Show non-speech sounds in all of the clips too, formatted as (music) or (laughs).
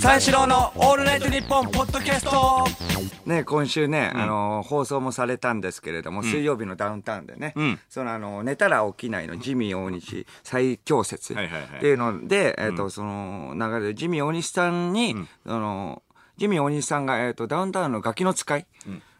三四郎のオールナイトニッポンポッドキャスト。ね、今週ね、あの放送もされたんですけれども、水曜日のダウンタウンでね、ん。そのあの寝たら起きないのジミー大西最強説っはいはいはい。ていうので、えっ、と、その流れでジミー大西さんに、そのジミー大西さんが、えっ、と、ダウンタウンのガキの使い、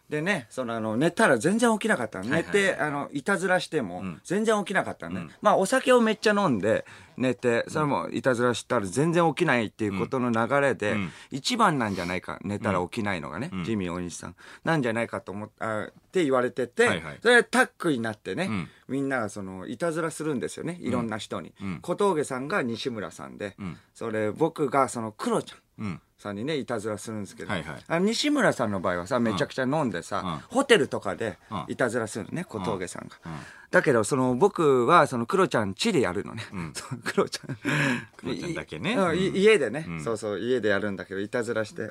でね、そのあの寝たら全然起きなかったの。寝て、あの、いたずらしても全然起きなかったのね。まあ、お酒をめっちゃ飲んで寝て、それもいたずらしたら全然起きないっていうことの流れで、一番なんじゃないか、寝たら起きないのがね、ジミー大西さん。なんじゃないかと思っあって言われてて、はいはい。それでタッグになってね、みんながその、いたずらするんですよね、いろんな人に。小峠さんが西村さんで、それ僕がそのクロちゃん。うんさんにねいたずらするんですけど、はいはい。あの西村さんの場合はさめちゃくちゃ飲んでさ、ホテルとかでうん。いたずらするのね小峠さんが、だけどその僕はそのクロちゃん家でやるのね、(laughs) そうクロちゃん。クロちゃんだけね。うん。家でね、そうそう家でやるんだけどいたずらして。え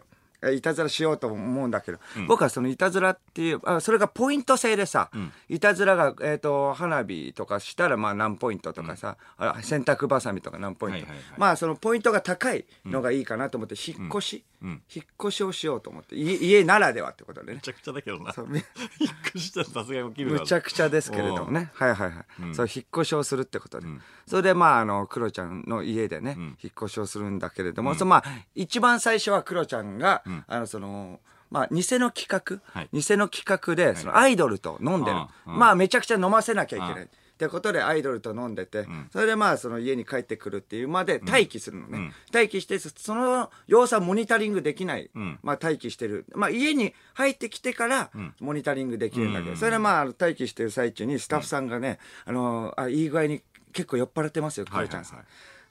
いたずらしようと思うんだけど、僕はそのいたずらっていうあそれがポイント制でさ、いたずらが、えー、と花火とかしたらまあ何ポイントとかさ、あ洗濯ばさみとか何ポイント、はいはいはい。まあそのポイントが高いのがいいかなと思って引っ越し、引っ越しをしようと思って家家ならではってことでね。めちゃくちゃだけどな。(laughs) 引っ越しさすがに起きるむちゃくちゃですけれどもね。はいはいはい、そう引っ越しをするってことで、それでまああのクロちゃんの家でね、引っ越しをするんだけれども、そのまあ一番最初はクロちゃんが、あのそのまあ、偽の企画、はい。偽の企画で、そのアイドルと飲んでる。うん。まあ、めちゃくちゃ飲ませなきゃいけない。うん。ってことでアイドルと飲んでて、それでまあその家に帰ってくるっていうまで待機するのね、待機してその様子はモニタリングできない、ん。まあ待機してる、まあ、家に入ってきてからモニタリングできるんだけど、それでまあ待機してる最中にスタッフさんがね、あのあいい具合に結構酔っ払ってますよクロちゃんさん。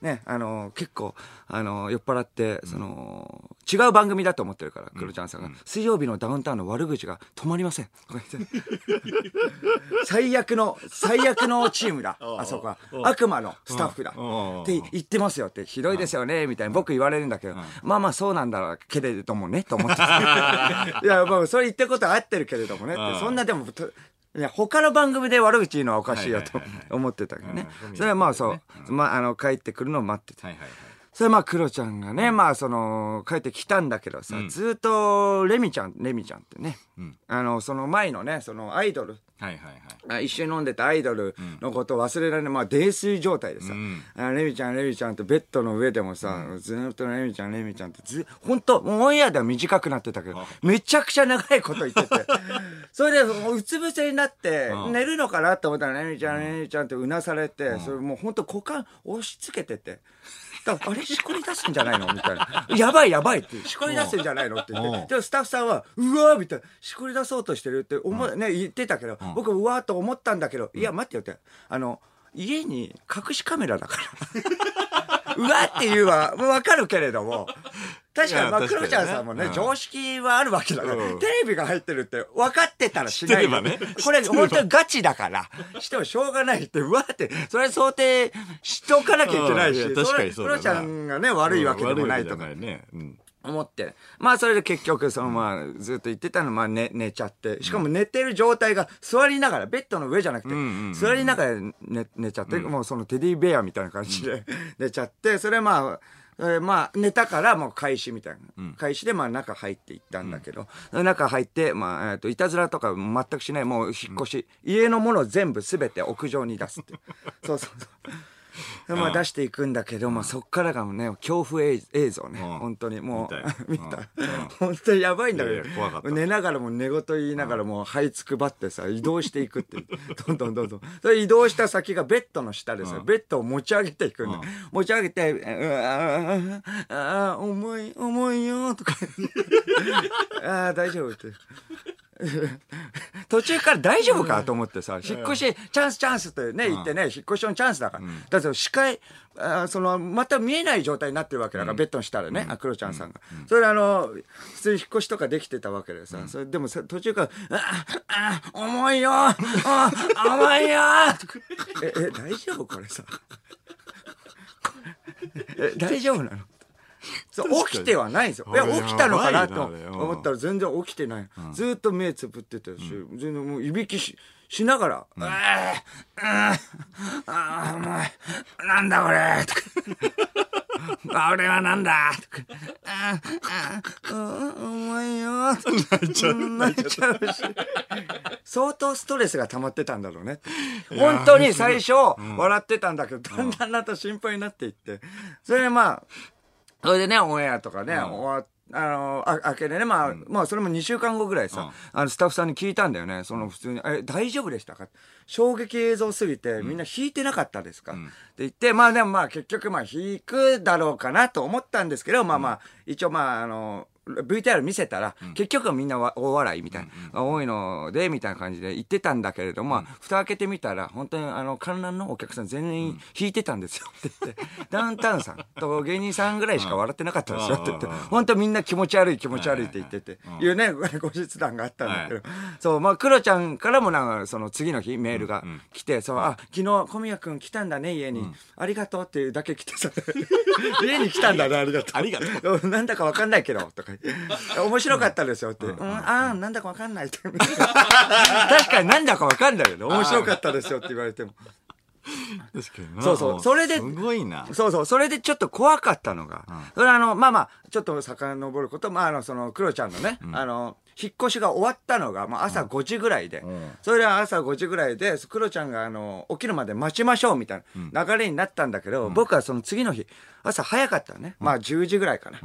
ね、あの結構あの酔っ払ってその、違う番組だと思ってるからクロちゃんさんが、水曜日のダウンタウンの悪口が止まりません」(laughs) 最悪の最悪のチームだ。(laughs) あそこは。悪魔のスタッフだ。うん。って言ってますよって。ひどいですよねみたいな。僕言われるんだけど、まあまあそうなんだろうけれどもねと思って。(laughs) いやもうそれ言ってることは合ってるけれどもねって。そんなでもといや他の番組で悪口言うのはおかしいよと思ってたけどね。うんそれはまあそう、まあ、あの帰ってくるのを待ってて、はいはいはいそれまあクロちゃんがね、まあその帰ってきたんだけどさ、ずっとレミちゃんレミちゃんってね、あのその前のねそのアイドル。はいはいはい。あ一緒に飲んでたアイドルのことを忘れられない、まあ、泥酔状態でさ、ん。あレミちゃん、レミちゃんってベッドの上でもさ、ずーっとレミちゃん、レミちゃんってず、本当もうオンエアでは短くなってたけど、めちゃくちゃ長いこと言ってて、(laughs) それでもううつ伏せになって、うん。寝るのかなと思ったら、レミちゃん、レミちゃんってうなされて、それもう本当股間押し付けてて、だからあれしこり出すんじゃないの？みたいな。やばいやばいって、しこり出すんじゃないの？って言って。でもスタッフさんは、うわーみたいな、しこり出そうとしてるって思う、ね、言ってたけど、僕うわーと思ったんだけど、いや待ってよって、あの、家に隠しカメラだから。(laughs) うわーっていうはわかるけれども、確かに、まあ、クロちゃんさんもね、常識はあるわけだから、テレビが入ってるって分かってたらしないね。これ、本当にガチだから、してもしょうがないって、うわーって、それ想定しとかなきゃいけないし、確かにそうクロちゃんがね、悪いわけでもないとかね。うん。思って。まあ、それで結局、その、まあ、ずっと言ってたの、まあ、寝、寝ちゃって。しかも寝てる状態が座りながら、ベッドの上じゃなくて座りながら寝、寝ちゃって、もうそのテディベアみたいな感じで (laughs) 寝ちゃって、それまあ、えーまあ、寝たからもう開始みたいな。開始で、まあ、中入っていったんだけど、中入って、まあ、えっと、いたずらとか全くしない、もう引っ越し、家のもの全部すべて屋上に出すって。そうそうそう。で (laughs) まあ出していくんだけど、まあそっからがね、恐怖映映像ね。うん本当にもう、見た (laughs) 本当にやばいんだけど。寝ながらも寝言言いながらもう這いつくばってさ、移動していくって。(laughs) どんどんどんどん。それ移動した先がベッドの下でさ、ベッドを持ち上げていくんだ。持ち上げて、ああ重い、重いよ、とか。ああ、大丈夫って。(laughs) 途中から大丈夫かと思ってさ、引っ越し、チャンスチャンスってね、言ってね、引っ越しのチャンスだから。だって視界、あーその、また見えない状態になってるわけだから、ベッドの下でね、あ、クロちゃんさんが。それであの、普通に引っ越しとかできてたわけでさ、それでもさ途中から、あ、あ、重いよあ、重いよ。え、え、大丈夫これさ。え、大丈夫なの？そう起きてはないんですよ。いや、起きたのかなと思ったら全然起きてない。ずーっと目つぶってたし、全然もういびきし、しながら、あーあーあーお前、なんだこれとか。あ (laughs) 俺はなんだとか、ああ、うん、重いよ。泣いちゃう。泣いちゃうし。相当ストレスが溜まってたんだろうね。本当に最初、笑ってたんだけど、だんだんだんと心配になっていって。それでまあ、それでね、オンエアとかね、終わっあの、あ、明けでね、まあ、まあ、それも2週間後ぐらいさ、あの、スタッフさんに聞いたんだよね。その、普通に、え、大丈夫でしたか？衝撃映像すぎて、みんな弾いてなかったですか、って言って、まあでもまあ、結局、まあ、弾くだろうかなと思ったんですけど、まあまあ、一応まあ、あの、VTR 見せたら、結局はみんな大笑いみたいな、多いので、みたいな感じで言ってたんだけれども、蓋開けてみたら、本当にあの、観覧のお客さん全員弾いてたんですよ。って言って、ダウンタウンさんと芸人さんぐらいしか笑ってなかったんですよ。(laughs) って言って、本当みんな気持ち悪い気持ち悪いって言ってて、いうね、後日談があったんだけど、そう、まあ、クロちゃんからもなんか、その次の日メールが来て、そう、あ、昨日小宮君来たんだね、家に。ありがとうっていうだけ来てさ、(laughs) 家に来たんだね、ありがとう。ありがとう。(laughs) なんだかわかんないけど、とか。(laughs) 面白かったですよって。うん、ああ、なんだかわかんないって。(laughs) 確かになんだかわかんないよね。面白かったですよって言われても。確かにな。そうそう。それですごいな。そうそう。それでちょっと怖かったのが、それあの、まあまあ、ちょっと遡ること、まああの、その、クロちゃんのね、あの、引っ越しが終わったのが、まあ朝5時ぐらいで、それで朝5時ぐらいで、クロちゃんがあの、起きるまで待ちましょうみたいな流れになったんだけど、僕はその次の日、朝早かったのね。まあ10時ぐらいかな。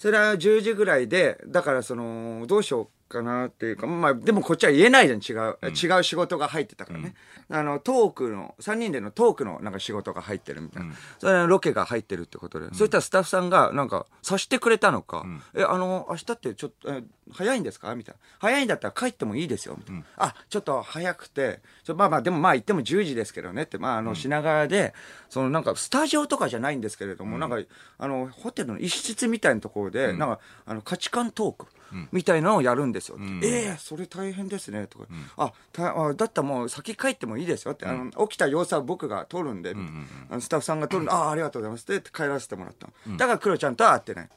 それは10時ぐらいで、だからその、どうしようかなっていうか、まあでもこっちは言えないじゃん、違う。違う仕事が入ってたからね。あの、トークの、3人でのトークのなんか仕事が入ってるみたいな。それはロケが入ってるってことで。そしたらスタッフさんがなんか、さしてくれたのか、え、あの、明日ってちょっと、え早いんですか？みたいな。早いんだったら帰ってもいいですよ。みたいな。あ、ちょっと早くて、ちょまあまあ、でもまあ行っても10時ですけどねって、まああの、品川で、そのなんかスタジオとかじゃないんですけれども、なんか、あの、ホテルの一室みたいなところで、なんか、あの、価値観トーク。みたいなのをやるんですよ。ええそれ大変ですね。とか、あたあ、だったらもう先帰ってもいいですよって、あの起きた様子は僕が撮るんで、あのスタッフさんが撮るんで、ああ、ありがとうございますって帰らせてもらったの。だからクロちゃんとは会ってない。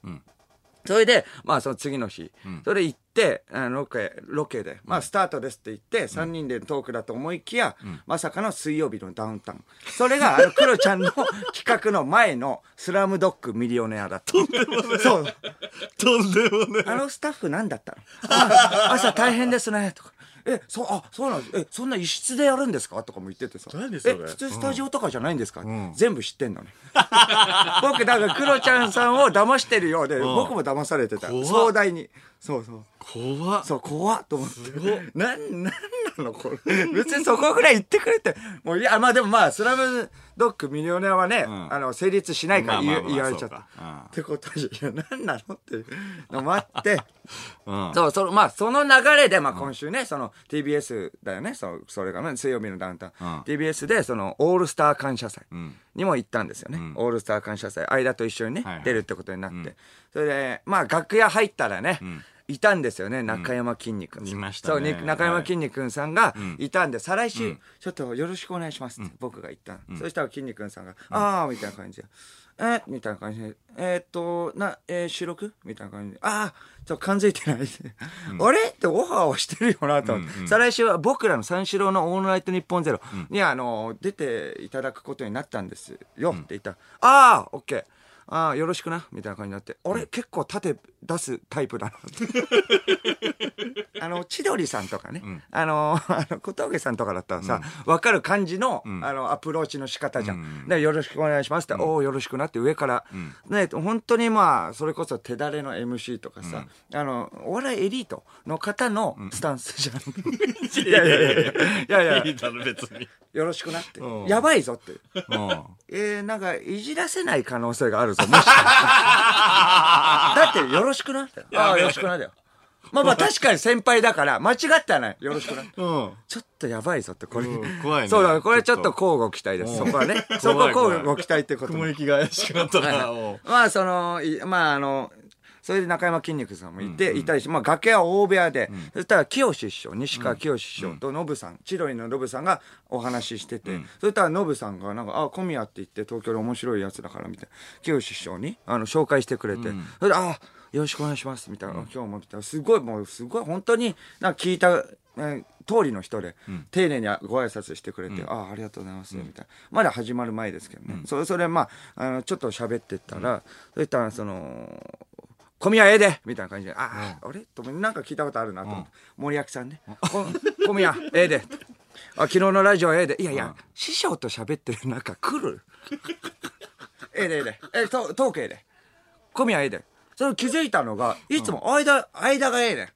それで、まあその次の日、それ行って、あのロケ、ロケで、まあスタートですって言って、3人でのトークだと思いきや、まさかの水曜日のダウンタウン。それが、あの、クロちゃんの企画の前の (laughs) スラムドッグミリオネアだった。そう。とんでもねあのスタッフ何だったの？あ (laughs) 朝大変ですね、とか。え、そう、あ、そうなんです。え、そんな一室でやるんですか？とかも言っててさ。何それ？え、普通スタジオとかじゃないんですか、全部知ってんのね。(laughs) 僕、だから、クロちゃんさんを騙してるようで、僕も騙されてた。怖っ壮大に。そうそう。怖っそう、怖っと思って。なん、なんなのこれ？別にそこぐらい言ってくれて。もう、いや、まあでもまあ、スラムドッグミリオネアはね、ん。あの、成立しないから言,、われちゃった。ってことで、いや、なのっていうのもあって、(laughs) うん。そう、その、まあ、その流れで、まあ、今週ね、その、TBS だよね、そう、それがね、水曜日のダウンタウン。うん。TBS で、その、オールスター感謝祭ん。にも行ったんですよね。オールスター感謝祭、間と一緒にね、出るってことになって。それで、まあ、楽屋入ったらね、いたんですよね、中山きんに君。いましたそう、中山きんに君さんがいたんで、再来週、ちょっとよろしくお願いしますって僕が言ったの。そしたらきんに君さんが、ああ、みたいな感じで。え？みたいな感じで。えーっと、な、えー収録？みたいな感じで。ああ、ちょっと感づいてない。(laughs) あれ？ってオファーをしてるよなと思って。再来週は僕らの三四郎のオールナイトニッポンゼロに、あの、出ていただくことになったんですよって言ったら、ああ、オッケー。ああ、よろしくな、みたいな感じになって、あれ、結構縦出すタイプだなって。(laughs) あの、千鳥さんとかね、あの、あの小峠さんとかだったらさ、わ、かる感じの、あの、アプローチの仕方じゃん。で、よろしくお願いしますって、おお、よろしくなって上から、ね、本当にまあ、それこそ手だれの MC とかさ、あの、お笑いエリートの方のスタンスじゃん。(laughs) いやいやいや。いや、いやいや。いいだろ別に。よろしくなって。うん。やばいぞって。うん。えー、なんか、いじらせない可能性があるぞ、もし (laughs) だって、よろしくなって。ああ、よろしくなだよ。まあまあ、確かに先輩だから、間違ってはない。よろしくな。うんちょっとやばいぞって、これ。うん怖いねそうだ、これちょっと交互期待です。うんそこはね。そこは交互期待ってことも雲行きが怪しくなったなもまあ、その、いまあ、あの、それで中山筋肉さんもいて、いたりし、まあ崖は大部屋で、そしたら清志師匠、西川清志師匠とノブさん、千鳥のノブさんがお話ししてて、そしたらノブさんがなんか、あ、小宮って言って東京で面白いやつだからみたいな、清志師匠にあの紹介してくれて、それで、あ、よろしくお願いしますみたいな、今日もみたいな、すごいもうすごい本当になんか聞いた、えー通りの人で、丁寧にご挨拶してくれて、ああ、ありがとうございます、みたいな。まだ始まる前ですけどね。それ、それ、まあ、あの、ちょっと喋ってったら、そしたら、その、小宮ええでみたいな感じで、ああ、あれ？となんか聞いたことあるなと思って、森脇さんね。こ小宮ええで。あ、昨日のラジオええで。いやいや、師匠と喋ってる中来る？ええでええで。え、と、トークええで。小宮ええで。それ気づいたのが、いつも間、間がええねん。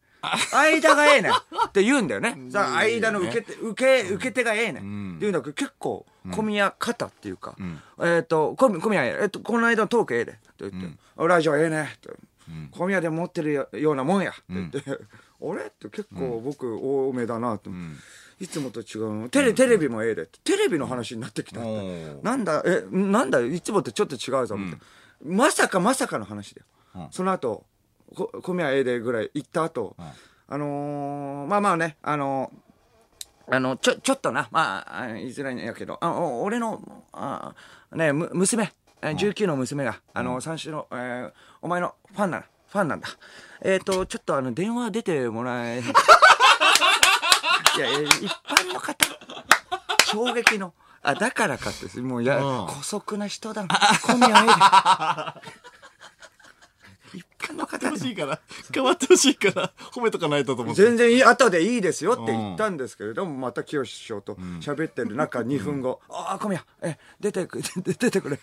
間がええねんって言うんだよね。さあ、間の受け手、受け、受け手がええねん。って言うんだけど、結構、小宮方っていうか、えっと、小宮えっと、この間のトークええで。って言って、ラジオええねって。小宮で持ってるよようなもんや。って言って、(laughs) あれ？って結構僕多めだなと。いつもと違うの。テレ、テレビもええで。テレビの話になってきたなんだ、え、なんだ、いつもとちょっと違うぞ、みたいな。まさかまさかの話だよ。その後、こ小宮ええでぐらい行った後、あのーまあまあね、あのーあの、ちょ、ちょっとな、まああ、言いづらいんやけど、あお俺の、あね、む、娘、え19の娘が、あの、三種の、えーお前のファンな、ファンなんだ。えっ、と、ちょっとあの、電話出てもらえ、(laughs) いやいや、一般の方、衝撃の、あ、だからかって、もう、や、うん姑息な人だな。小宮ええで。一般の方で欲しいから、変わってほしいから、褒めとかないとと思って。全然いい、後でいいですよって言ったんですけれども、また清志師匠と喋ってる中、2分後、ああ、小宮、え、出てく、出 (laughs) 出てくれ。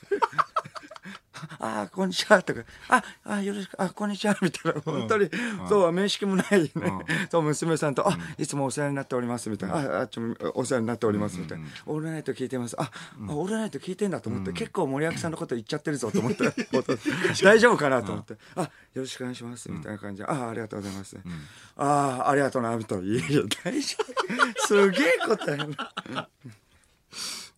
ああ、こんにちは、とか、あ、あ、よろしく、あ、こんにちは、みたいな、本当に、そう、面識もないね。そう、娘さんと、あ、いつもお世話になっております、みたいな、あ、あっちもお世話になっております、みたいな、オールナイト聞いてます、あ、あオールナイト聞いてんだと思って、結構森脇さんのこと言っちゃってるぞと思って、(laughs) 大丈夫かなと思って、あ、よろしくお願いします、みたいな感じで、あ、ありがとうございます。ああ、ありがとうな、みたいな。いやいや、大丈夫。すげえことやな。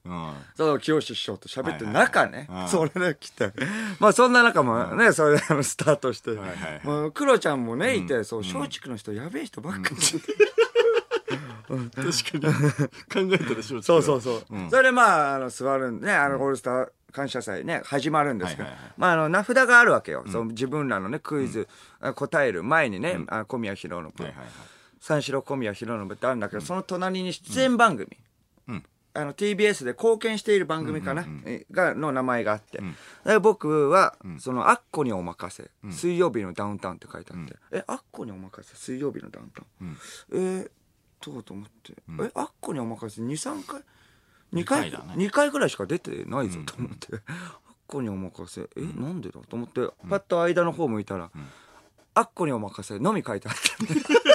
うん。そう、清志師匠と喋ってる中ね。はいはい、それで来て。まあそんな中もね、それであのスタートして。はいはいはい。もう、クロちゃんもね、いて、そう、松竹の人、やべえ人ばっかり。確かに。考えたでしょ。(laughs) そうそうそう。うん。それでまあ、あの、座るんでね、あの、オールスター感謝祭ね、始まるんですけど。はいはいはい、まあ、あの、名札があるわけよ。そう、自分らのね、クイズ、あ答える前にね、あ小宮浩信。はいはいはい。三四郎小宮浩信ってあるんだけど、その隣に出演番組、うんあの TBS で貢献している番組かな、えがの名前があって、で僕は、その「アッコにお任せ、水曜日のダウンタウン」って書いてあって「えアッコにお任せ？水曜日のダウンタウン」えー、どうと思って「えアッコにお任せ？23回？2回二回？だね。2回ぐらいしか出てないぞと思って、アッコにお任せ？え、なんでだと思って。パッと間の方向いたら、アッコにお任せのみ書いてあって。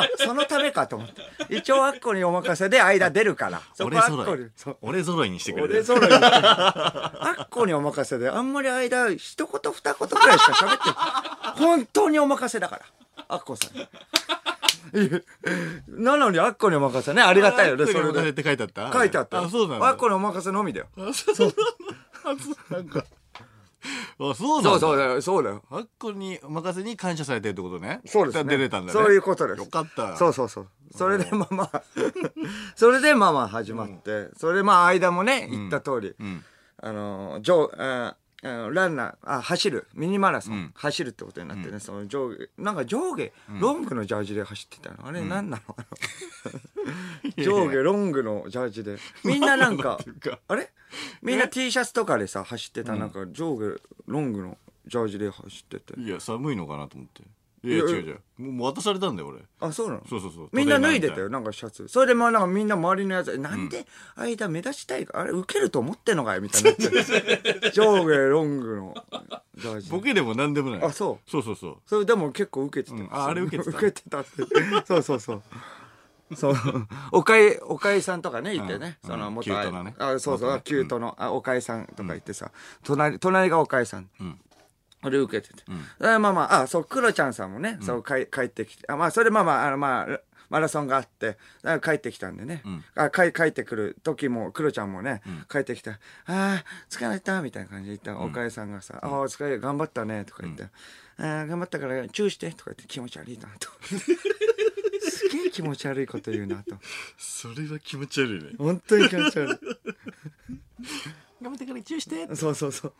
あ、そのためかと思って。一応アッコにお任せで間出るから。そこ俺アッコ揃い。。にそう俺揃いにしてくれる。俺揃いに。アッコにお任せで、あんまり間、一言二言くらいしか喋ってない。本当にお任せだから。アッコさん。いやなのにアッコにお任せね。ありがたいよね、それで。って書いてあった書いてあったよ。あ、そうなんだ。アッコにお任せのみだよ。あ、そうな。あ、そうなん (laughs) だ。そうそうだよ、そうだよ。あっこに任せに感謝されてるってことね。そうですね。出れたんだね。そういうことです。よかった。そうそうそう。それでまあまあ、(laughs) それでまあまあ始まって、それでまあ間もね、言った通り、んあの、上、ああのランナー、あ、走る、ミニマラソン、ん。走るってことになってね、その上下、なんか上下、ロングのジャージで走ってたの。あれ、なんなの？あの (laughs) 上下ロングのジャージで。みんななんかていうか、あれ？みんな T シャツとかでさ、走ってた、なんか上下ロングのジャージで走ってて。いや、寒いのかなと思って。いや、違う違う。もう渡されたんだよ、俺。あ、そうなの？そうそうそう。みんな脱いでたよ、なんかシャツ。それでまあなんかみんな周りのやつ、なんで間目立ちたいか、あれ受けると思ってんのかよ、みたいになって。(laughs) 上下ロングのジャージたいな。ボケでも何でもない。あそうそうそうそう。それでも結構受けてた。うんああれ受けてた受けてたって。そうそうそう。そう。おかい、おかいさんとかね、いてね。うんその元キュートなねあ、そうそう、キュートの、あ、おかいさんとか言ってさ、隣、隣がおかいさん。んそれ受けてて。あまあまあ、あ、そう、クロちゃんさんもね、そう、帰帰ってきて。あ、まあ、それまあまあ、あの、まあ、マラソンがあって、帰ってきたんでね。あ帰帰ってくる時も、クロちゃんもね、帰ってきて、ああ、疲れた、みたいな感じで言ったら、おかえさんがさ、ああ、お疲れ、頑張ったね、とか言って、ああ、頑張ったから、チューして、とか言って気持ち悪いな、と。(laughs) すげえ気持ち悪いこと言うな、と。それは気持ち悪いね。本当に気持ち悪い。頑張ってからチューして。そうそうそう。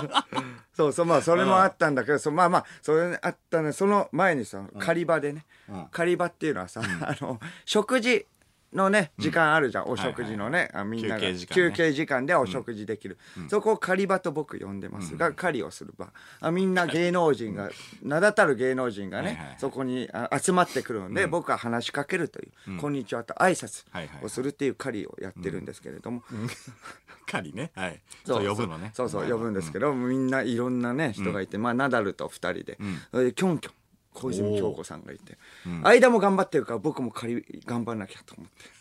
(laughs) そうそう、まあ、それもあったんだけど、そまあまあ、それあったね、その前にさ、狩り場でね、狩り場っていうのはさ、あの、食事のね、時間あるじゃん、お食事のね、あみんなが。休憩時間ね。休憩時間でお食事できる。そこを狩り場と僕呼んでます。が、狩りをする場。あみんな芸能人が、名だたる芸能人がはいはい。ね、そこにあ集まってくるので、僕は話しかけるという、こんにちはと挨拶はいはい。をするっていう狩りをやってるんですけれども、狩りね。はい。そう。呼ぶのね。そうそう、呼ぶんですけど、みんないろんなね、人がいて、まあ、ナダルと二人で、それで、キョンキョン、小泉京子さんがいて、間も頑張ってるから、僕も仮、頑張んなきゃと思って。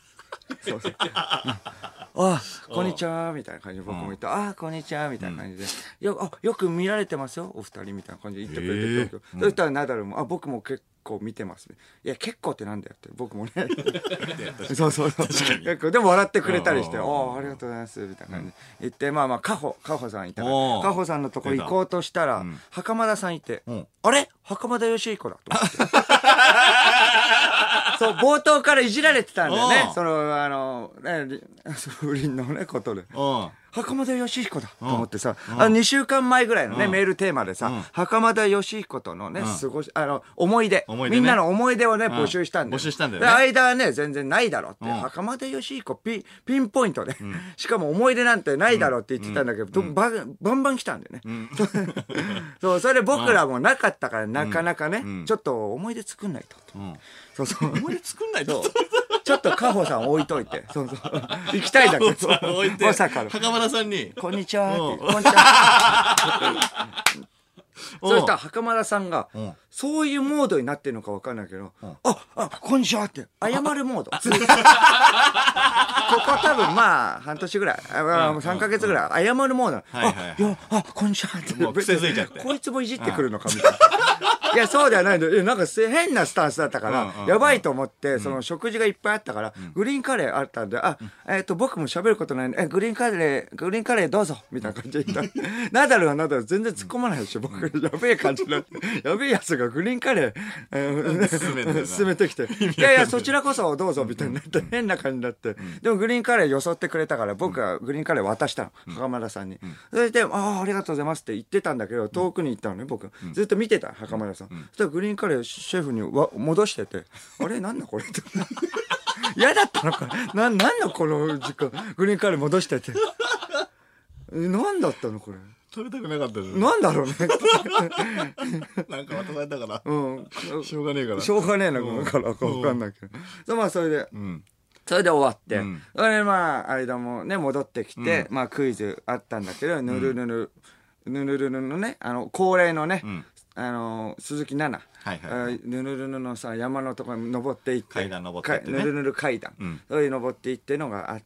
そうそう。あ (laughs) あ、こんにちは、みたいな感じで僕も言って、ああ、こんにちは、みたいな感じで、よあよく見られてますよ、お二人、みたいな感じで言ってくれて、へえキョンキョンそしたらナダルも、あ、僕も結構見てますね。いや、結構ってなんだよって、僕もね。そうそうそう。結構、でも笑ってくれたりして、うんおおありがとうございます、みたいな感じ。で言って、まあまあ、カホ、カホさんいたから、カホさんのとこ行こうとしたら、袴田さんいて、ん。あれ？袴田義彦だと思って。(laughs) そう、冒頭からいじられてたんだよね。その、あの、ね、り (laughs) その不倫のね、ことで。うん。袴田義彦だと思ってさ、あの2週間前ぐらいのね、メールテーマでさ、袴田義彦とのね、過ごし、あの、思い出。ねみんなの思い出をね、ん募集したんだよ。募集したんだよねで間はね、全然ないだろって。ん袴田義彦ピ、ピンポイントで。しかも思い出なんてないだろって言ってたんだけど、ばバンバン来たんだよね。(laughs) そう、それで僕らもなかったから、なかなかね、ちょっと思い出作んないと。うん。そうそう。思い出作んないと。ちょっとカホさん置いといて。そうそう。行きたいんだけど。置いて。まさかの。袴田さんに。こんにちはこんにちは。(laughs) そしたら袴田さんがん、そういうモードになってるのか分かんないけど、あ、あ、こんにちはって、謝るモード。(laughs) ここ多分まあ、半年ぐらい、あまあ3ヶ月ぐらい、謝るモード。あ、いや、あ、こんにちはって。もう癖づいちゃって。こいつもいじってくるのかみたいな。いや、そうではないんだよ。いやなんかせ変なスタンスだったからやばいと思って、その食事がいっぱいあったから、グリーンカレーあったんで、あ、えっと、僕も喋ることないんで、え、グリーンカレー、グリーンカレーどうぞ。みたいな感じで言った。(laughs) ナダルはナダル全然突っ込まないし、僕、やべえ感じになって、やべえやつがグリーンカレー、えー勧めてきて、(laughs) い。やいや、そちらこそどうぞみたいになって、変な感じになって、でもグリーンカレーよそってくれたから、僕がグリーンカレー渡したの、袴田さんに。それで、ああ、ありがとうございますって言ってたんだけど、遠くに行ったのね、僕。ずっと見てた、袴田さん。そしたらグリーンカレーシェフにわ戻してて、あれなんだこれって。(laughs) 嫌だったのか。な、なんだこの時間、グリーンカレー戻してて。えなんだったのこれ。食べたくなかったです。なんだろうね。(laughs) なんか渡されたから。うん。しょうがねえから。しょうがねえな、こからかわかんないけど。そうまあ、それで、うん。それで終わって、うんそれでまあ、間もね、戻ってきて、まあ、クイズあったんだけど、ぬるぬる、ぬるぬるのね、あの、恒例のね、んあの、鈴木奈々。はいはいぬるぬるのさ、山のところに登っていって。階段登ってぬるぬる階段。うんそれで登っていってのがあって、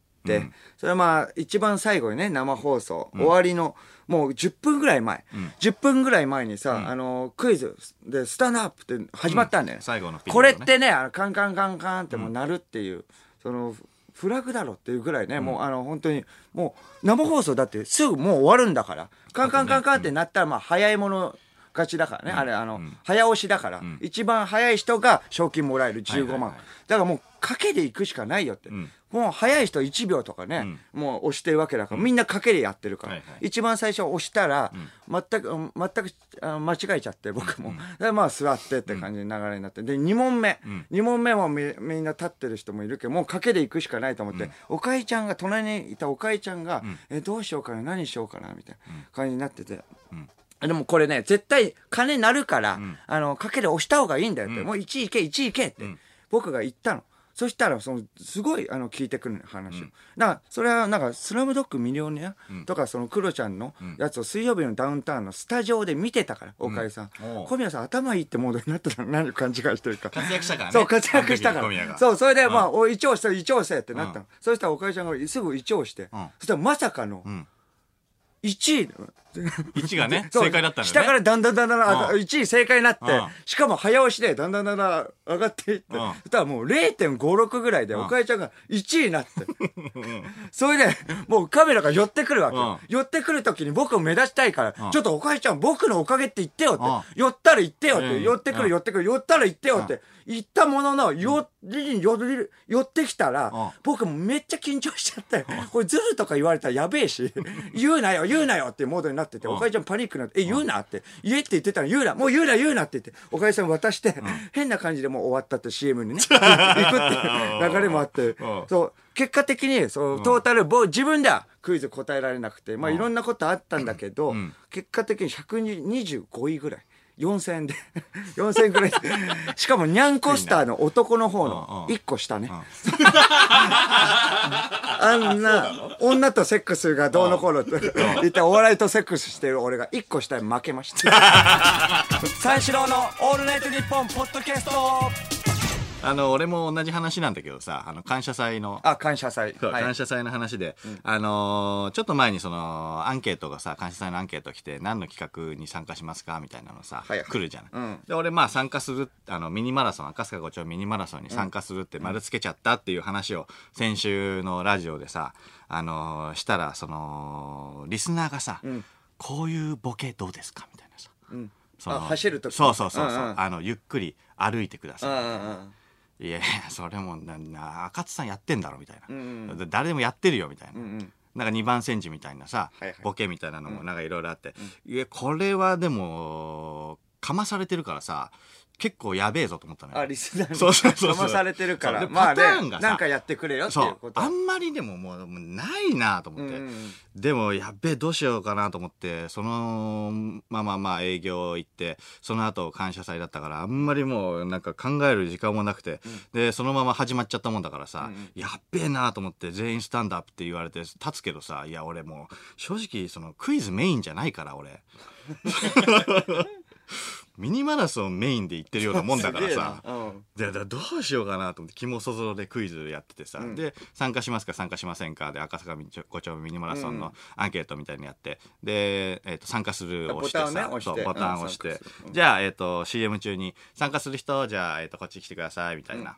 それはまあ、一番最後にね、生放送、終わりの、もう10分ぐらい前、10分ぐらい前にさ、あの、クイズで、スタンドアップって始まったんだよね。最後のこれってね、あのカンカンカンカンってもう鳴るっていう、その、フラグだろっていうぐらいね、もうあの、本当に、もう生放送だってすぐもう終わるんだから、カンカンカンカンってなったら、まあ早いもの勝ちだからね、あれ、あの、早押しだから、一番早い人が賞金もらえる15万。だからもう、賭けで行くしかないよって。もう早い人1秒とかね、もう押してるわけだから、みんな賭けでやってるから、一番最初押したら、全く、全くあ間違えちゃって、僕も。でまあ座ってって感じの流れになって。で、2問目。二問目もみみんな立ってる人もいるけど、もう賭けで行くしかないと思って、おかいちゃんが、隣にいたおかいちゃんが、え、どうしようかな、何しようかな、みたいな感じになってて。でもこれね、絶対金なるから、あの、かけで押した方がいいんだよって、もう1位いけ、1位いけって、僕が言ったの。そしたら、その、すごい、あの、聞いてくるの話を。だから、それは、なんか、スラムドッグミリオネアとか、その、クロちゃんのやつを水曜日のダウンタウンのスタジオで見てたから、岡井さんおう。小宮さん、頭いいってモードになってたの？何を勘違いしてるか。活躍したからね。そう、活躍したから。そう、それで、まあ、お一応して、一応せってなったの。そしたら、岡井ちゃんがすぐ一応して、んそしたら、まさかの、ん1位、(laughs) 1がね、正解だったんだよね。下からだんだんだんだんあうん。1位正解になってうん、しかも早押しでだんだんだんだん上がっていって、うん。そしたらもう0.56ぐらいで、おかえちゃんが1位になって。それで、もうカメラが寄ってくるわけ。よ。寄ってくるときに僕を目立ちたいから、ちょっとおかえちゃん僕のおかげって言ってよって。寄ったら言ってよって。うん。寄ってくうんる寄ってくる、寄ったら言ってよって。言ったものの、よ、リに寄る寄ってきたらうん、僕もめっちゃ緊張しちゃって、これズルとか言われたらやべえし、(laughs) 言うなよ、言うなよってモードになってて、うん。おかえちゃんパニックになって、え、言うなって、言えって言ってたら言うな、もう言うな、言うなって言って、おかえさん渡して、変な感じでもう終わったって CM にね、(laughs) 行くって流れもあってうん、そう、結果的に、そう、トータル、ぼ自分ではクイズ答えられなくて、まあいろんなことあったんだけどん、結果的に125位ぐらい。4000円で。(laughs) 4000円ぐらいで。しかも、ニャンコスターの男の方の1個下ね。(laughs) あんな、女とセックスがどうのこうのって言って、お笑いとセックスしてる俺が1個下に負けました。(laughs) 三四郎のオールナイトニッポンポッドキャストあの、俺も同じ話なんだけどさ、あの、感謝祭の、あ、感謝祭。はい。感謝祭の話で、あのーちょっと前にその、アンケートがさ、感謝祭のアンケート来て、何の企画に参加しますかみたいなのさ、はいはい。来るじゃない、うん。で、俺まあ参加する、あの、ミニマラソン、赤坂5丁ミニマラソンに参加するって丸つけちゃったっていう話を、先週のラジオでさ、あのーしたら、その、リスナーがさ、こういうボケどうですかみたいなさ。そのあ走る時。そうそうそうそう、うんうん。あの、ゆっくり歩いてください。うんうんうん。いやそれもな、な、赤津さんやってんだろ、みたいな。うんで誰でもやってるよ、みたいな。んなんか2番センチみたいなさ、はいはい。ボケみたいなのもなんかいろいろあって、いや、これはでも、かまされてるからさ、結構やべえぞと思ったのよ。あ、リスナーにそうそうそうそう。騙されてるから。そう。でまあパターンね、がさなんかやってくれよっていそううこと。あんまりでももうもうないなと思って、うんうんでもやっべえどうしようかなと思ってそのまあまあまあ営業行ってその後感謝祭だったからあんまりもうなんか考える時間もなくて、でそのまま始まっちゃったもんだからさ、やっべえなと思って全員スタンドアップって言われて立つけどさいや俺もう正直そのクイズメインじゃないから俺 (laughs) ミニマラソンメインで行ってるようなもんだからさ。(laughs) ででどうしようかなと思って肝そぞろでクイズやっててさ、で参加しますか参加しませんかで赤坂5丁目ミニマラソンのアンケートみたいにやって。で、えー、と参加するを押してさ。ボタンをね押して。そうボタンを押して、うん。じゃあ、えー、と CM 中に参加する人じゃあ、えー、とこっち来てくださいみたいな。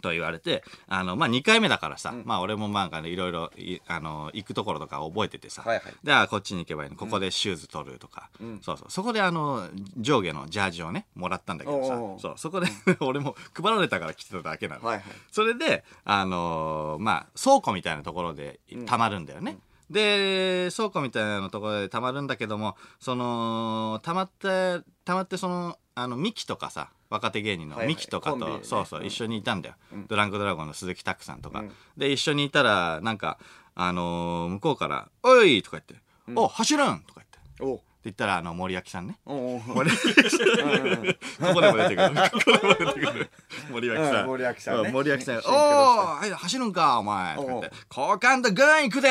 と言われて、あの、まあ、2回目だからさ、まあ、俺もまあ、いろいろ、いあの、行くところとか覚えててさ、はいはい。じゃあ、こっちに行けばいいの。ここでシューズ取るとか、そうそう。そこで、あの、上下のジャージをね、もらったんだけどさそう、そこで、(laughs) 俺も配られたから来てただけなの。はいはい。それで、あのーまあ、倉庫みたいなところで溜まるんだよね。で、倉庫みたいなところで溜まるんだけども、その、溜まって、溜まってその、あの、ミキとかさ、若手芸人のはいはいミキとかと、コンビでねそうそう、うん一緒にいたんだよ。ドランクドラゴンの鈴木拓さんとか。うんで、一緒にいたら、なんか、あのー向こうから、おいとか言って、お、走るんとか言って。っておう言ったら、あの、森脇さんね。おうおう森脇さん。(laughs) ここでも出てくる。(laughs) ここでも出てくる。森脇さん。うん森脇さんねう森脇さん。おシンクロしたーはい走るんか、お前。とか言っ好感度グーン行くで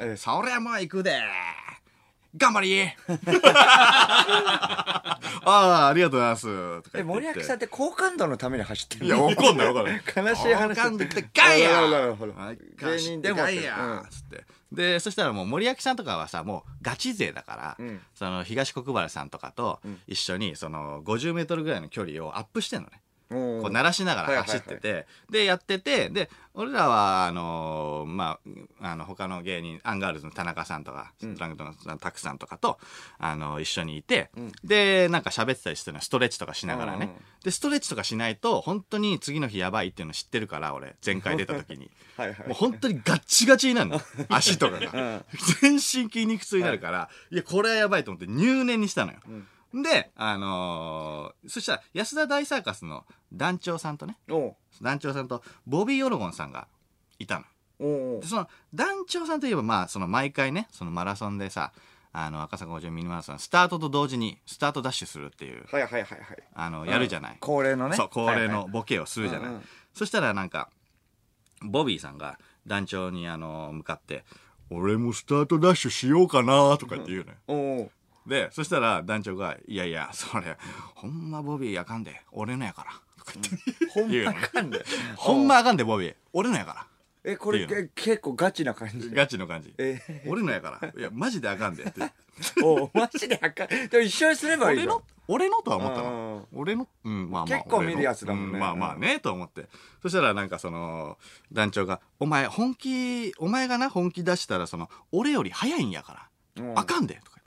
えそりゃもう行くで頑張り (laughs) ああ、ありがとうございます。え、言って。森脇さんって好感度のために走ってるいや、怒んなよ、怒んなよ。悲しい話好感度って。ガイヤほらほらほらはい。芸人でもガヤつって。で、そしたらもう森脇さんとかはさ、もうガチ勢だから、うん。その東国原さんとかと一緒にその50メートルぐらいの距離をアップしてんのね。こう鳴らしながら走ってて、で、やってて、で、俺らは、あのーまあ、あの、他の芸人、アンガールズの田中さんとか、ストラングドのタクさんとかと、あの、一緒にいて、で、なんか喋ってたりしてるのストレッチとかしながらね。うんうんで、ストレッチとかしないと、本当に次の日やばいっていうの知ってるから、俺、前回出た時に。(laughs) はいはいもう本当にガッチガチになるの。(laughs) 足とかが。全身筋肉痛になるから、い、や、これはやばいと思って入念にしたのよ。で、あのーそしたら、安田大サーカスの団長さんとね、団長さんとボビー・オロゴンさんがいたの。でその団長さんといえば、まあ、その毎回ね、そのマラソンでさ、あの、赤坂50ミニマラソン、スタートと同時にスタートダッシュするっていう、はいはいはいはい。あの、やるじゃない。恒例のね。そう、恒例のボケをするじゃない。そしたらなんか、ボビーさんが団長にあの、向かって、俺もスタートダッシュしようかなとかって言うのよ。で、そしたら団長が、いやいや、それ、ほんまボビーあかんで、俺のやから。ほんまかんで。(laughs) ほんまあかんで、ボビー。俺のやから。えこれけ結構ガチな感じガチの感じ。え俺のやから。いや、マジであかんで (laughs) って。おマジであかんでも一緒にすればいいよ俺の俺のとは思ったうんの。俺のうん、まあまあ。結構見るやつだもんねうまあまあね、と思って。そしたらなんかその、団長が、お前本気、お前がな、本気出したら、その、俺より早いんやから。うんあかんでとか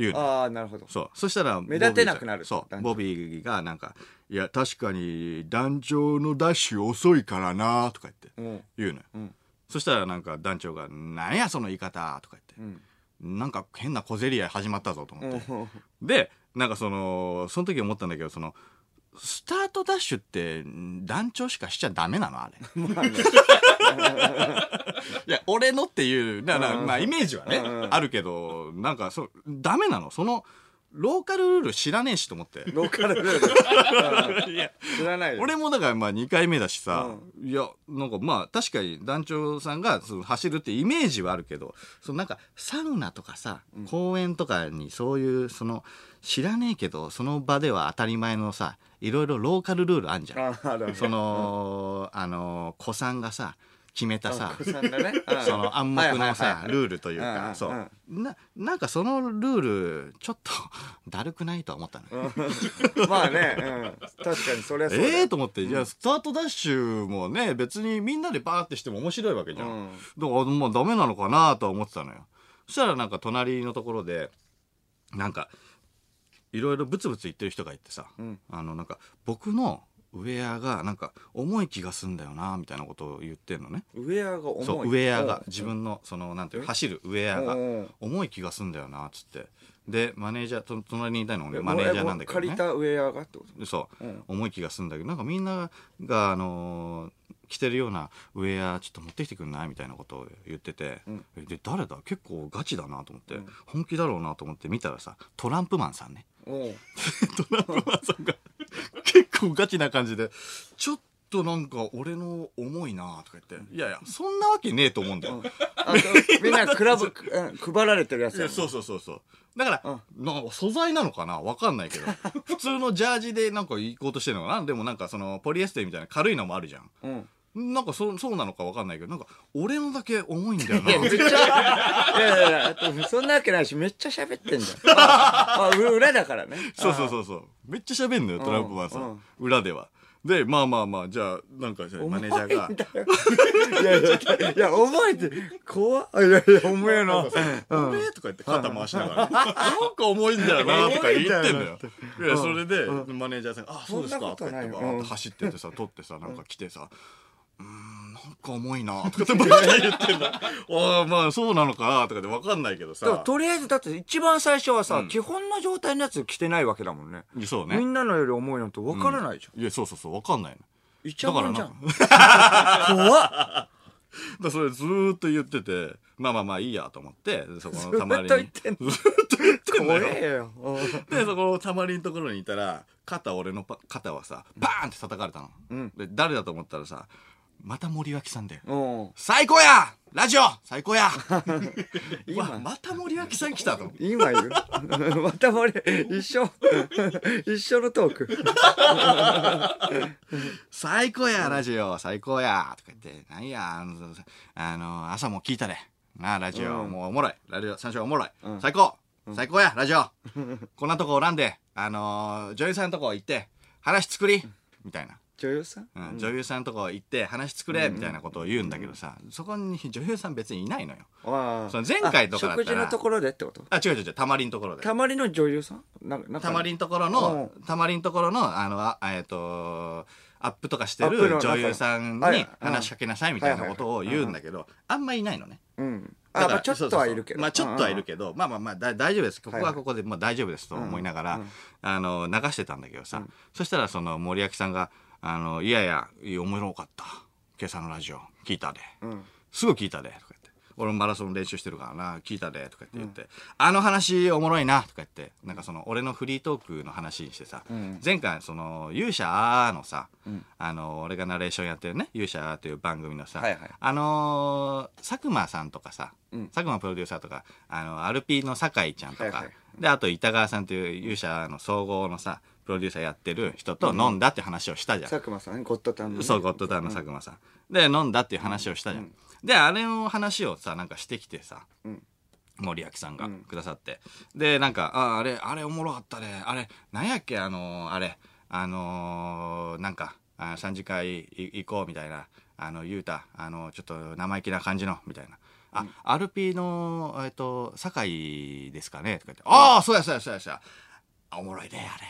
言うの。ああなるほどそう。そしたら、目立てなくなるそう。ボビーがなんか、いや、確かに団長のダッシュ遅いからな、とか言ってうん言うのよ。うんそしたらなんか団長が、なんやその言い方とか言って。うんなんか変な小競り合い始まったぞと思って。うんで、なんかその、その時思ったんだけど、その、スタートダッシュって団長しかしちゃダメなのあれ。(laughs) まあね。(laughs) いや、俺のっていう、だから、うん。まあイメージはね、うん。あるけど、なんかそう、ダメなの。その、ローカルルール知らねえしと思って。ローカルルール。(laughs) いや、知らないよ。俺もだからまあ2回目だしさ、ういや、なんかまあ確かに団長さんがその走るってイメージはあるけど、そのなんかサウナとかさ、公園とかにそういうその知らねえけど、その場では当たり前のさ、いろいろローカルルールあんじゃん。その、あの、子さんがさ、決めたさね。(laughs) うん。その暗黙のはいさルールというかんそう。ななんかそのルールちょっと (laughs) だるくないとは思ったの。よまあね、うん、確かにそれはそええと思って、いや、スタートダッシュもね、別にみんなでバーってしても面白いわけじゃん。うん。だから、まあダメなのかなとは思ってたのよ。そしたらなんか隣のところで、なんか、いろいろブツブツ言ってる人がいてさ、ん。あの、なんか、僕のウェアがなんか重い気がすんだよな、みたいなことを言ってんのね。ウェアが重い。そう、ウェアがう、ん。自分の、その、なんていうの走るウェアがうんうん。重い気がすんだよな、つって。で、マネージャー、と隣にいたのえ俺マネージャーなんだけどね。借りたウェアがってこと？そう、うん重い気がするんだけどなんかみんなが、あのー着てるようなウェアちょっと持ってきてくんない？みたいなことを言ってて、ん。えで誰だ？結構ガチだなと思って、うん。本気だろうなと思って見たらさトランプマンさんねおう。(laughs) トラマンさんが (laughs) 結構ガチな感じでちょっとなんか俺の重いなとか言っていやいやそんなわけねえと思うんだよ、みんなクラブ、うん配られてるやつやそうそうそうそう。だから、なんか素材なのかな？わかんないけど。(laughs) 普通のジャージでなんか行こうとしてるのかな？でもなんかそのポリエステルみたいな軽いのもあるじゃん。うんなんかそそうなのかわかんないけどなんか俺のだけ重いんだよな。いやめっちゃいやいやいやそんなわけないしめっちゃ喋ってんじゃんああ裏だからね。そうそうそうそう。めっちゃ喋んのよトランプマンさん、うん。裏では。でまあまあまあじゃあなんかマネージャーが。重いんだよいやいやいや重いって怖っ。いやいや重いな「俺?」とか言って肩回しながら「なんか重いんだよな」とか言ってんのよ。いやそれでマネージャーさんが「あそうですか」ととか言って走ってってさ取ってさなんか来てさ「うーんなんか重いな」(laughs) とかってバー言ってんだ。(laughs) ああまあそうなのかなとかで分かんないけどさ。とりあえずだって一番最初はさ、基本の状態のやつ着てないわけだもんね。そうね。みんなのより重いのって分からないじゃん、いやそうそうそう分かんないの。いちゃもんじゃん。だ (laughs) 怖っ。だそれずーっと言ってて、まあまあまあいいやと思って、そこのたまりに。ずっと言ってんの。ずっと言ってんの怖よ。で、そこのたまりのところにいたら、肩、俺のパ肩はさ、バーンって叩かれたの。うん。で、誰だと思ったらさ、また森脇さんで。う。ん最高や！ラジオ！最高や！(laughs) 今。わまた森脇さん来たと思って。今言う (laughs) また俺一緒。(laughs) 一緒のトーク。最高やラジオ。最高や。とか言って、なんや、あの、あの朝も聞いたで。なあ、ラジオ、うん。もうおもろい。ラジオ、最初おもろい。うん。最高。最高や、ラジオ。こんなとこおらんで、あのー女優さんのとこ行って、話作り。みたいな。女優さん、うん女優さんのとこ行って話作れみたいなことを言うんだけどさ、そこに女優さん別にいないのよ。その前回とかだったら。あ食事のところでってこと？あ、違う違う違う、たまりのところで。たまりの女優さん？ななんか。たまりのところのう、たまりのところの、あの、あえっ、と、アップとかしてる女優さんにはい。話しかけなさいみたいなことを言うんだけど、あんまいないのね。うん。あまあちょっとはいるけど。まあちょっとはいるけど、まあまあまあだ大丈夫です。ここはここで、まあ大丈夫ですと思いながら、あの、流してたんだけどさ、そしたらその森脇さんが、あの、いやいや、いやおもろかった。今朝のラジオ、聞いたで。うん。すぐ聞いたで。とか言って。俺もマラソン練習してるからな、聞いたで。とか言って言って、あの話おもろいな。とか言って、なんかその、俺のフリートークの話にしてさ、ん。前回その、勇者のさ、あの、俺がナレーションやってるね、勇者という番組のさ、はいはい。あのー佐久間さんとかさ、うん。佐久間プロデューサーとか、あの、アルピーの酒井ちゃんとか、はいはい。で、あと板川さんという勇者の総合のさ、プロデューサーやってる人と飲んだって話をしたじゃん。佐久間さんねゴッドタンのねそう、ゴッドタウンの佐久間さん。で、飲んだっていう話をしたじゃん。で、あれの話をさ、なんかしてきてさ、ん森脇さんがくださって。で、なんか、あ、あれ、あれおもろかったね。あれ、なんやっけ、あのーあれ、あのーなんか、あ3次会い行こうみたいな、あの、ゆうた、あの、ちょっと生意気な感じの、みたいな。あ、アルピーの、えっと、酒井ですかねとか言って、ああ、そうやそうやそうやそうや。あおもろいね、あれ。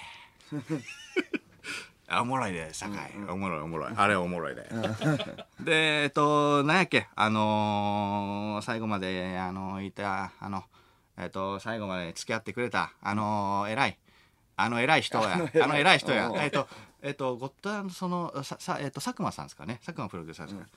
(laughs) あおもろいで、酒井。おもろいおもろい。あれおもろいで。(laughs) で、えっと、なんやっけ、あのー最後まで、あのいた、あの、えっと、最後まで付き合ってくれた、あの偉い。あの偉い人や。あの偉い人やう。んえっと、えっと、ゴッドその、さ、さ、えっと、佐久間さんですかね。佐久間プロデューサーですかね。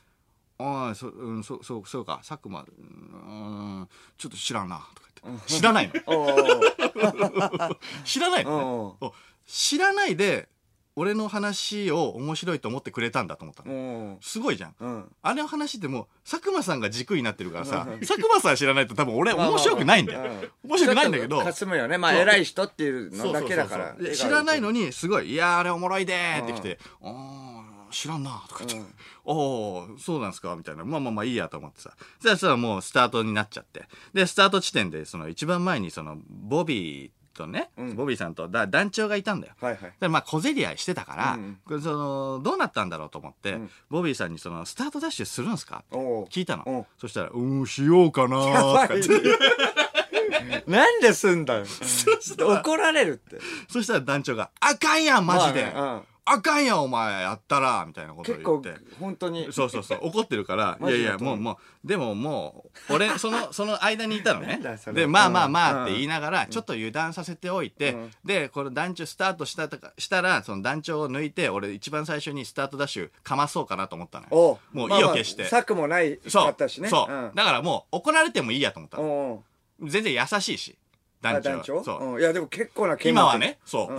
ああ、そ、うん、そう、そう、そうか、佐久間、うん、ちょっと知らんな、とか言って。知らないの (laughs) 知らないのね知らないで、俺の話を面白いと思ってくれたんだと思ったの。すごいじゃん。うんあれの話ってもう、佐久間さんが軸になってるからさ、佐久間さん知らないと多分俺面白くないんだよ。面白くないんだけど。かすむよねまあ偉い人っていうのだけだからで知らないのに、すごい、いやーあれおもろいでーってきて、あー知らんなとか言って、おーそうなんすかみたいな。まあまあまあいいやと思ってさ。じゃあさ、もうスタートになっちゃって。で、スタート地点で、その一番前にその、ボビーとね、うん。ボビーさんとだ団長がいたんだよ。はいはい。でまあ小競り合いしてたから、うんそのどうなったんだろうと思って、うん。ボビーさんにそのスタートダッシュするんすか？って聞いたの、う。んそしたら「うんしようかな」とって。(laughs) なんですんだよ。(laughs) 怒られるって。そしたら団長が「あかんやんマジで、まあねあかんやんお前やったら」みたいなこと言って。本当に。そうそうそう。(laughs) 怒ってるからいやいやもうもうでももう俺 (laughs) そのその間にいたのね。でまあまあまうん。あって言いながらちょっと油断させておいて、うん。でこの団長スタートしたとかしたらその団長を抜いて俺一番最初にスタートダッシュかまそうかなと思ったのよ。おもう意を決して、策もないそうかったしね。そう、ん。だからもう怒られてもいいやと思ったの。全然優しいし団長。はあ団長？そう、うん。いやでも結構な剣今はねそう、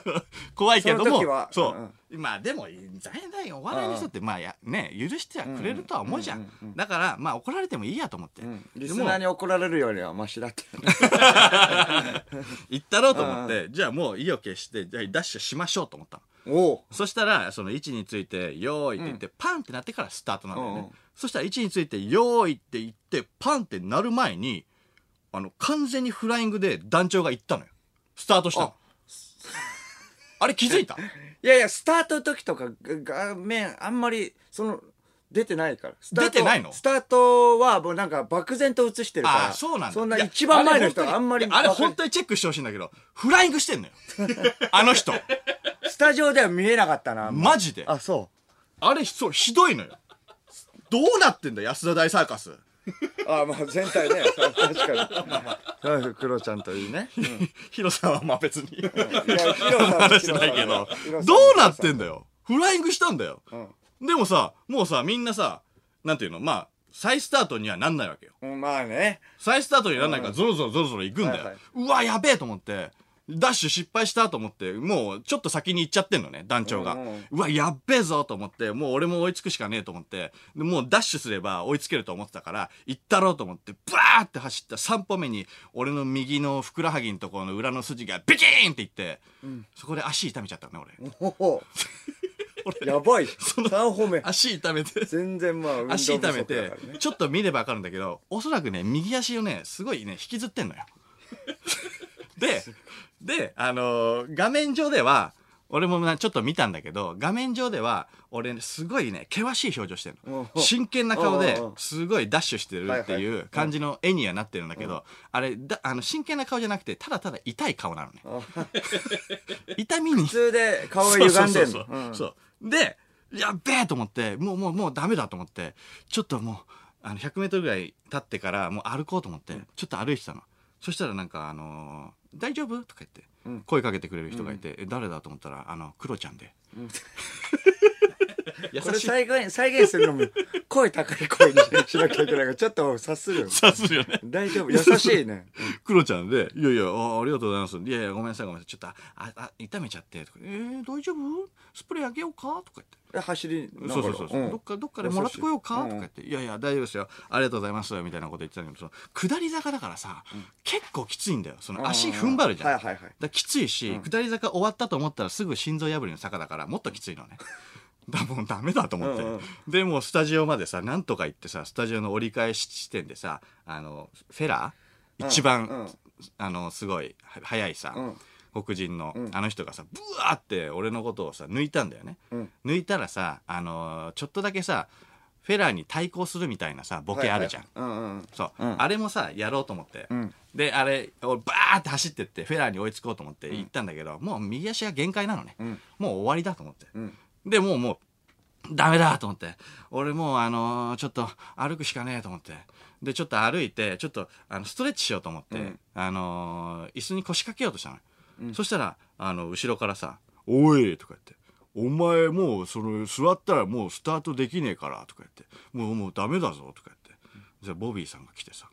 (laughs) 怖いけどもそそう、あでも残念お笑いの人ってまあやね許してはくれるとは思うじゃん,、うんうんうんうん。だからまあ怒られてもいいやと思って、うん。リスナーに怒られるよりはマシだって。(laughs) 行ったろうと思って、じゃあもう意を決してじゃあダッシュしましょうと思ったの。おおそしたらその位置について「よーい」って言って、パンってなってからスタートなんだよね、うんうん。そしたら位置について「よーい」って言ってパンってなる前にあの完全にフライングで団長が行ったのよ。スタートしたの。あ。れ気づいた？(laughs) いやいやスタートの時とかが画面あんまりその出てないから。出てないの？スタートはもうなんか漠然と映してるから。ああそうなんだ。そんな一番前の人あれはあんまりあれ本当にチェックしてほしいんだけどフライングしてんのよ。(laughs) あの人。スタジオでは見えなかったなマジで。あそあれそうひどいのよ。どうなってんだ安田大サーカス。うあまあ全体ね。(laughs) 確かに。そうクロちゃんといいね、うん。ヒロさんはまあ別に。いやヒロさんと (laughs) 話してないけど。どうなってんだよ。フライングしたんだよ。うん。でもさもうさみんなさなんていうの？まあ再スタートにはなんないわけよ。うんまあね。再スタートにならないからゾロゾロゾロゾロ行くんだよ、はいはい。うわやべえと思ってダッシュ失敗したと思ってもうちょっと先に行っちゃってんのね団長が、うわやっべえぞと思ってもう俺も追いつくしかねえと思ってでもうダッシュすれば追いつけると思ってたから行ったろうと思ってブワーって走った。3歩目に俺の右のふくらはぎのところの裏の筋がビキーンっていって、そこで足痛めちゃったのね (laughs) 俺。やばい。3歩目。足痛めて。全然まあ足痛めてちょっと見れば分かるんだけどおそらくね右足をねすごいね引きずってんのよ。(laughs) でであのー画面上では俺もなちょっと見たんだけど画面上では俺ねすごいね険しい表情してるの。うん真剣な顔ですごいダッシュしてるってはいい。う感じの絵にはなってるんだけどあれだあの真剣な顔じゃなくてただただ痛い顔なのね。(laughs) 痛みに。普通で顔が歪んでんそうでやっべえと思ってもうもうもうダメだと思ってちょっともうあの 100m ぐらい経ってからもう歩こうと思って、ちょっと歩いてたの。そしたらなんかあのー大丈夫?」とか言って、うん。声かけてくれる人がいて、え誰だ？と思ったらあのクロちゃんでこれ再現再現するのも声高い声にしなきゃいけないからちょっと察するよ。さするよね。大丈夫。優しいね。クロちゃんで、いやいや、あありがとうございます。いやいや、ごめんなさい、ごめんなさい。ちょっと、あ、あ、痛めちゃって。とかえー、大丈夫？スプレーあげようか？とか言って。え走りそうそうそう、ん。どっかどっかでもらってこようか？とか言って、いやいや大丈夫ですよ。ありがとうございます。みたいなこと言ってたけどその下り坂だからさ、結構きついんだよ。その足踏ん張るじゃん、はいはいはい。だきついし、下り坂終わったと思ったらすぐ心臓破りの坂だからもっときついのねだ (laughs) もうダメだと思って、うんうん。でもうスタジオまでさなんとか行ってさスタジオの折り返し地点でさあのフェラー？一番、うん。うんあのすごいは速いさ、うん。黒人の、ん。あの人がさブワーって俺のことをさ抜いたんだよね、うん。抜いたらさ、あのーちょっとだけさフェラーに対抗するみたいなさボケあるじゃん、はいはいうんうん。そう、うん。あれもさやろうと思って、うん。であれ俺バーって走ってってフェラーに追いつこうと思って行ったんだけど、もう右足が限界なのね、ん。もう終わりだと思って、うんでもうもうダメだと思って。俺もうあのーちょっと歩くしかねえと思って。でちょっと歩いてちょっとあのストレッチしようと思って、うん。あのー椅子に腰掛けようとしたの、そしたらあの後ろからさ「おい!」とか言って「お前もうその座ったらもうスタートできねえから」とか言って「もうもうダメだぞ」とか言って。じゃあボビーさんが来てさ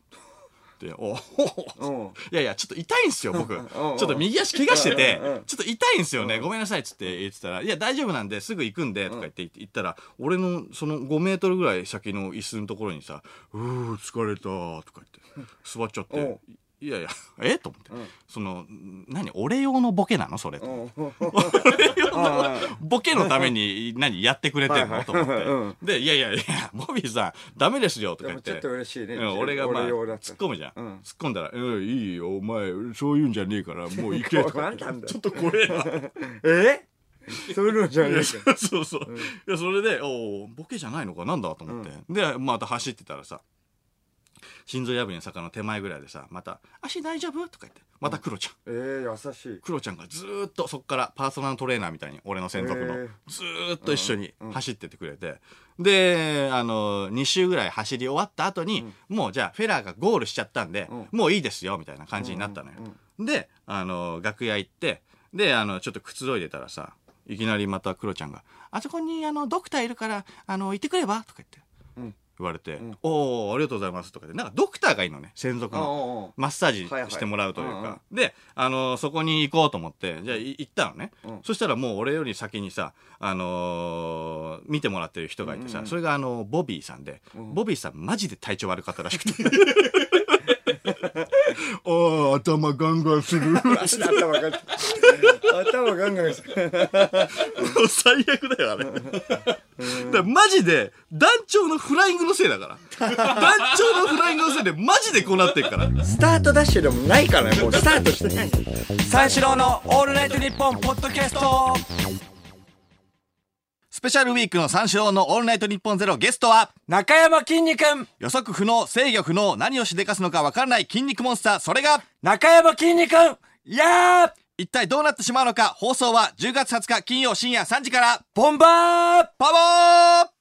で「おうん。いやいや、ちょっと痛いんすよ、僕。ちんょっと右足怪我しててうんうん、ちょっと痛いんすよね。ごめんなさいっつって言ってたら、いや、大丈夫なんで、すぐ行くんで、とか言って言ったら、俺のその5メートルぐらい先の椅子のところにさ、うー、疲れた、とか言って、座っちゃっていやいや、(laughs) え？と思って。その、何？俺用のボケなの？それ。うん。(laughs) ボケのために何？やってくれてんの？と思って、うん。で、いやいやいや、ボビーさん、ダメですよ、とか言って。ちょっと嬉しいね。うん俺がまあ、突っ込むじゃん。うん。突っ込んだら、うん、いいよ、お前、そういうんじゃねえから、(laughs) もう行けとか。ちょっと怖えな。え？そういうのじゃねえか。そうそう。いや、それで、おおボケじゃないのか？なんだ？と思って。で、また走ってたらさ、心臓破りの坂の手前ぐらいでさ、また、足大丈夫？とか言って、またクロちゃん。えー、優しい。クロちゃんがずーっとそっからパーソナルトレーナーみたいに俺の専属のへー。ずーっと一緒に走ってってくれて。であの2周ぐらい走り終わった後に、もうじゃあフェラーがゴールしちゃったんで、うもういいですよみたいな感じになったのよ、であの楽屋行ってであのちょっとくつろいでたらさいきなりまたクロちゃんが「あそこにあのドクターいるからあの行ってくれば?」とか言って。うん言われて「おおありがとうございます」とかでなんかドクターがいいのね専属の。マッサージはいはい。してもらうというか、うんうん。で、あのーそこに行こうと思ってじゃあい行ったのね、うん。そしたらもう俺より先にさ、あのー見てもらってる人がいてさ、それがあのボビーさんで、ボビーさんマジで体調悪かったらしくて。(laughs) ああ頭ガンガンする。頭が頭ガンガンする。(laughs) 最悪だよあれ (laughs) だからマジで団長のフライングのせいだから。団長のフライングのせいでマジでこうなってるから。スタートダッシュでもないからねもう。スタートして。ない三四郎のオールナイトニッポンポッドキャスト。スペシャルウィークの三四郎のオールナイトニッポンゼロゲストは中山きんに君。予測不能制御不能何をしでかすのかわからない筋肉モンスターそれが中山きんに君。いやー一体どうなってしまうのか？放送は10月20日金曜深夜3時から。ボンバー！パワー